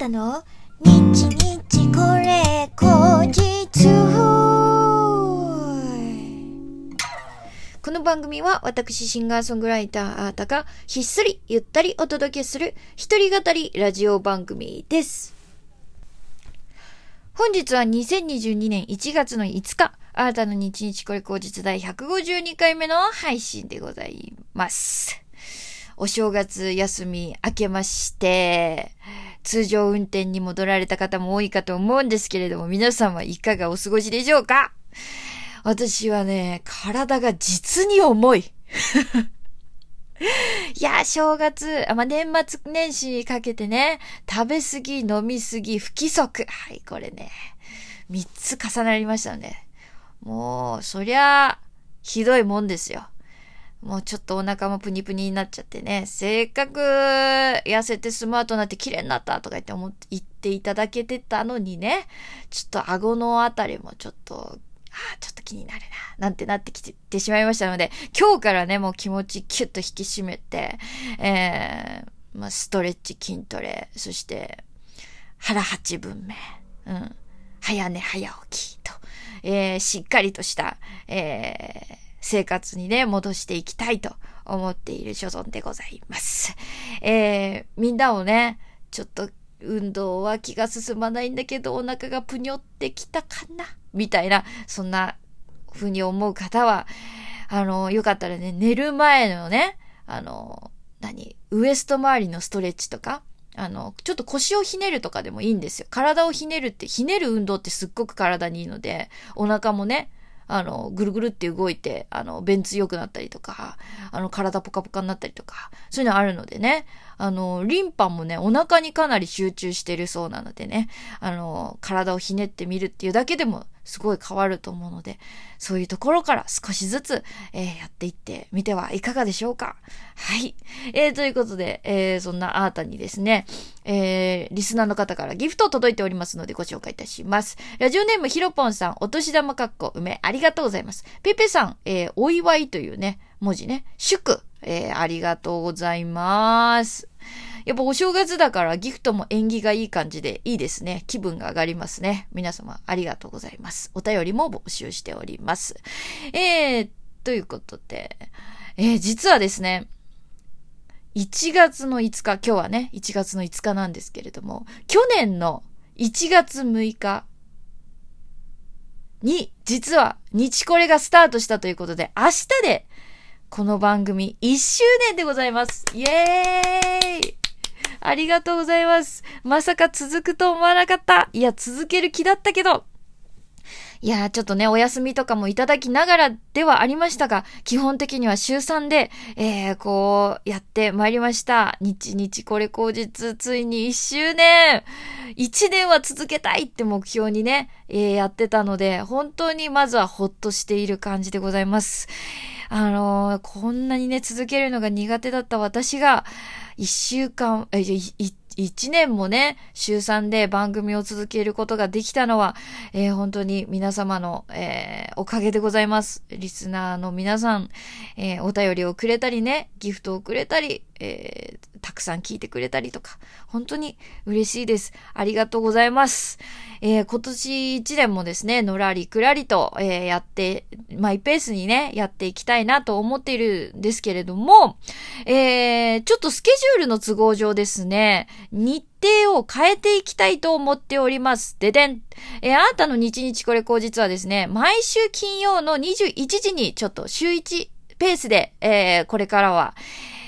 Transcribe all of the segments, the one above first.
たの？日日これ後日この番組は私シンガーソングライターアータがひっそりゆったりお届けする一人語りラジオ番組です。本日は2022年1月の5日、新たな日日これ後日第152回目の配信でございます。お正月休み明けまして、通常運転に戻られた方も多いかと思うんですけれども、皆さんはいかがお過ごしでしょうか？私はね、体が実に重い。いや、正月、あまあ、年末年始にかけてね、食べ過ぎ、飲み過ぎ、不規則。はい、これね、三つ重なりましたね。もう、そりゃ、ひどいもんですよ。もうちょっとお腹もプニプニになっちゃってね、せっかく痩せてスマートになって綺麗になったとか言って思って、言っていただけてたのにね、ちょっと顎のあたりもちょっと、ああ、ちょっと気になるな、なんてなってきてしまいましたので、今日からね、もう気持ちキュッと引き締めて、えー、まあ、ストレッチ、筋トレ、そして、腹八分目、うん、早寝早起きと、えー、しっかりとした、えー、生活にね、戻していきたいと思っている所存でございます。えー、みんなをね、ちょっと運動は気が進まないんだけど、お腹がぷにょってきたかな？みたいな、そんな風に思う方は、あの、よかったらね、寝る前のね、あの、何ウエスト周りのストレッチとか、あの、ちょっと腰をひねるとかでもいいんですよ。体をひねるって、ひねる運動ってすっごく体にいいので、お腹もね、あの、ぐるぐるって動いて、あの、便通良くなったりとか、あの、体ポカポカになったりとか、そういうのあるのでね、あの、リンパもね、お腹にかなり集中してるそうなのでね、あの、体をひねってみるっていうだけでも、すごい変わると思うので、そういうところから少しずつ、えー、やっていってみてはいかがでしょうか。はい。えー、ということで、えー、そんなあーたにですね、えー、リスナーの方からギフトを届いておりますのでご紹介いたします。ラジオネームひろぽんさん、お年玉かっこ梅、ありがとうございます。ペペさん、えー、お祝いというね、文字ね、祝、えー、ありがとうございます。やっぱお正月だからギフトも縁起がいい感じでいいですね。気分が上がりますね。皆様ありがとうございます。お便りも募集しております。えー、ということで、えー、実はですね、1月の5日、今日はね、1月の5日なんですけれども、去年の1月6日に、実は日これがスタートしたということで、明日で、この番組1周年でございます。イエーイありがとうございます。まさか続くと思わなかった。いや、続ける気だったけど。いやー、ちょっとね、お休みとかもいただきながらではありましたが、基本的には週3で、えー、こう、やってまいりました。日日これ後日、ついに1周年 !1 年は続けたいって目標にね、えー、やってたので、本当にまずはほっとしている感じでございます。あのー、こんなにね、続けるのが苦手だった私が、一週間、え、1年もね、週3で番組を続けることができたのは、えー、本当に皆様の、えー、おかげでございます。リスナーの皆さん、えー、お便りをくれたりね、ギフトをくれたり、えー、たくさん聞いてくれたりとか、本当に嬉しいです。ありがとうございます。えー、今年一年もですね、のらりくらりと、えー、やって、マイペースにね、やっていきたいなと思っているんですけれども、えー、ちょっとスケジュールの都合上ですね、日程を変えていきたいと思っております。ででん。えー、あなたの日日これ後日はですね、毎週金曜の21時にちょっと週1ペースで、えー、これからは、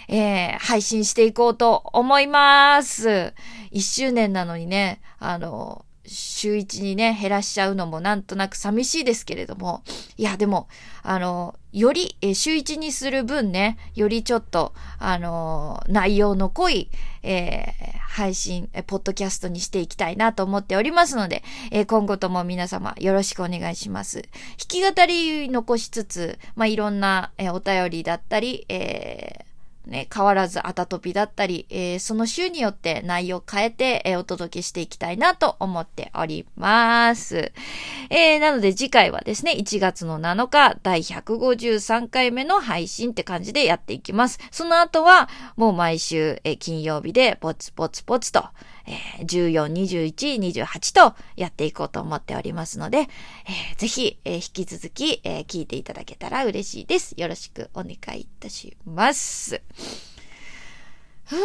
えー、配信していこうと思います。1周年なのにね、あの、週一にね、減らしちゃうのもなんとなく寂しいですけれども、いや、でも、あの、より、え週一にする分ね、よりちょっと、あの、内容の濃い、えー、配信、えポッドキャストにしていきたいなと思っておりますので、えー、今後とも皆様よろしくお願いします。弾き語り残しつつ、まあ、いろんな、えお便りだったり、えーね、変わらずあたとぴだったり、えー、その週によって内容を変えて、えー、お届けしていきたいなと思っております。えー、なので次回はですね、1月の7日、第153回目の配信って感じでやっていきます。その後は、もう毎週、え金曜日でポツポツポツと、えー、14、21、28とやっていこうと思っておりますので、えー、ぜひ、えー、引き続き、えー、聞いていただけたら嬉しいです。よろしくお願いいたします。ふぅ。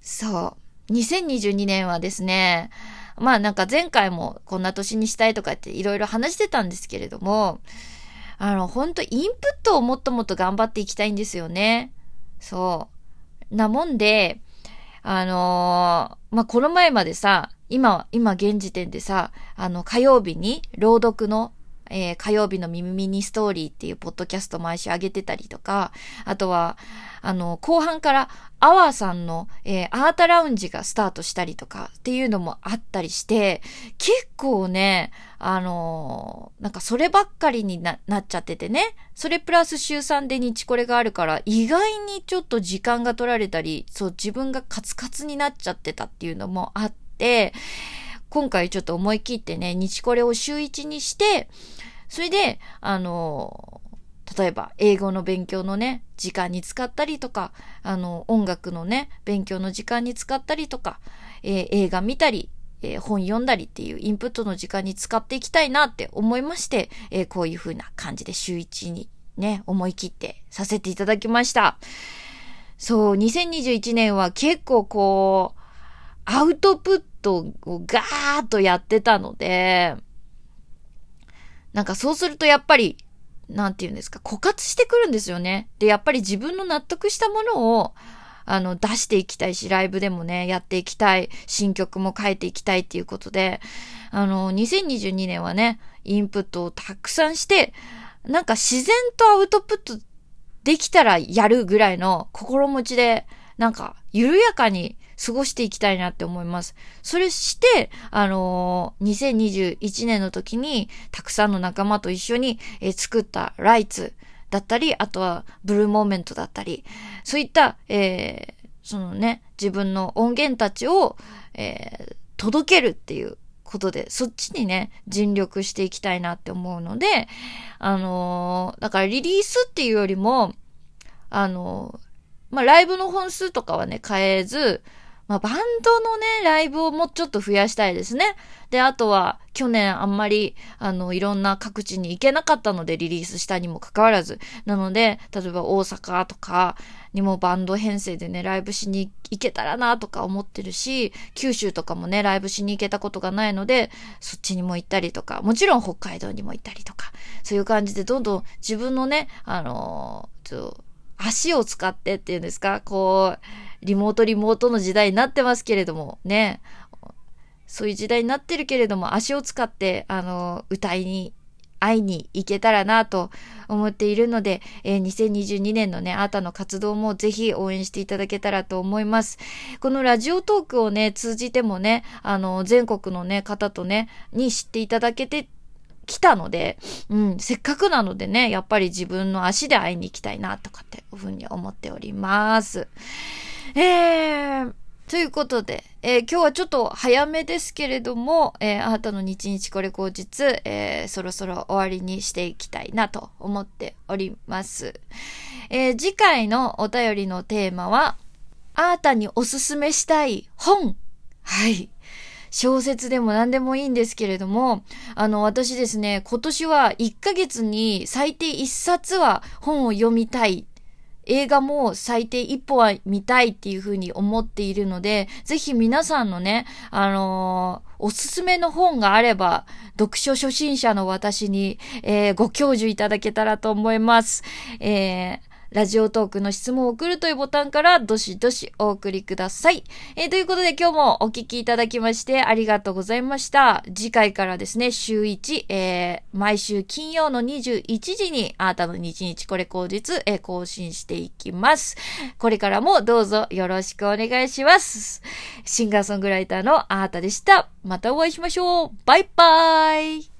そう。2022年はですね、まあなんか前回もこんな年にしたいとかっていろいろ話してたんですけれども、あの、ほんとインプットをもっともっと頑張っていきたいんですよね。そう。なもんで、あのー、まあ、この前までさ、今、今現時点でさ、あの、火曜日に朗読のえー、火曜日の耳ミニストーリーっていうポッドキャスト毎週上げてたりとか、あとは、あの、後半からアワーさんの、えー、アートラウンジがスタートしたりとかっていうのもあったりして、結構ね、あのー、なんかそればっかりになっちゃっててね、それプラス週3で日これがあるから、意外にちょっと時間が取られたり、そう自分がカツカツになっちゃってたっていうのもあって、今回ちょっと思い切ってね、日これを週1にして、それで、あの、例えば英語の勉強のね、時間に使ったりとか、あの、音楽のね、勉強の時間に使ったりとか、えー、映画見たり、えー、本読んだりっていうインプットの時間に使っていきたいなって思いまして、えー、こういう風な感じで週一にね、思い切ってさせていただきました。そう、2021年は結構こう、アウトプットトをガーッとやってたので、なんかそうするとやっぱり、なんて言うんですか、枯渇してくるんですよね。で、やっぱり自分の納得したものを、あの、出していきたいし、ライブでもね、やっていきたい、新曲も書いていきたいっていうことで、あの、2022年はね、インプットをたくさんして、なんか自然とアウトプットできたらやるぐらいの心持ちで、なんか、緩やかに過ごしていきたいなって思います。それして、あのー、2021年の時に、たくさんの仲間と一緒に、えー、作ったライツだったり、あとはブルーモーメントだったり、そういった、えー、そのね、自分の音源たちを、えー、届けるっていうことで、そっちにね、尽力していきたいなって思うので、あのー、だからリリースっていうよりも、あのー、まあ、ライブの本数とかはね、変えず、まあ、バンドのね、ライブをもうちょっと増やしたいですね。で、あとは、去年あんまり、あの、いろんな各地に行けなかったのでリリースしたにもかかわらず。なので、例えば大阪とかにもバンド編成でね、ライブしに行けたらなとか思ってるし、九州とかもね、ライブしに行けたことがないので、そっちにも行ったりとか、もちろん北海道にも行ったりとか、そういう感じでどんどん自分のね、あのー、ちょ足を使ってっていうんですか、こう、リモートリモートの時代になってますけれども、ね。そういう時代になってるけれども、足を使って、あの、歌いに、会いに行けたらなと思っているので、えー、2022年のね、あなたの活動もぜひ応援していただけたらと思います。このラジオトークをね、通じてもね、あの、全国のね、方とね、に知っていただけて来たので、うん、せっかくなのでね、やっぱり自分の足で会いに行きたいなとかっていうふうに思っております。えー、ということで、えー、今日はちょっと早めですけれども、えー、あなたの日々これ後日、えー、そろそろ終わりにしていきたいなと思っております。えー、次回のお便りのテーマは、あなたにおすすめしたい本。はい。小説でも何でもいいんですけれども、あの、私ですね、今年は1ヶ月に最低1冊は本を読みたい。映画も最低1本は見たいっていうふうに思っているので、ぜひ皆さんのね、あのー、おすすめの本があれば、読書初心者の私に、えー、ご教授いただけたらと思います。えーラジオトークの質問を送るというボタンからどしどしお送りください。えー、ということで今日もお聞きいただきましてありがとうございました。次回からですね、週1、えー、毎週金曜の21時にあなたの日日これ後日、えー、更新していきます。これからもどうぞよろしくお願いします。シンガーソングライターのあなたでした。またお会いしましょう。バイバーイ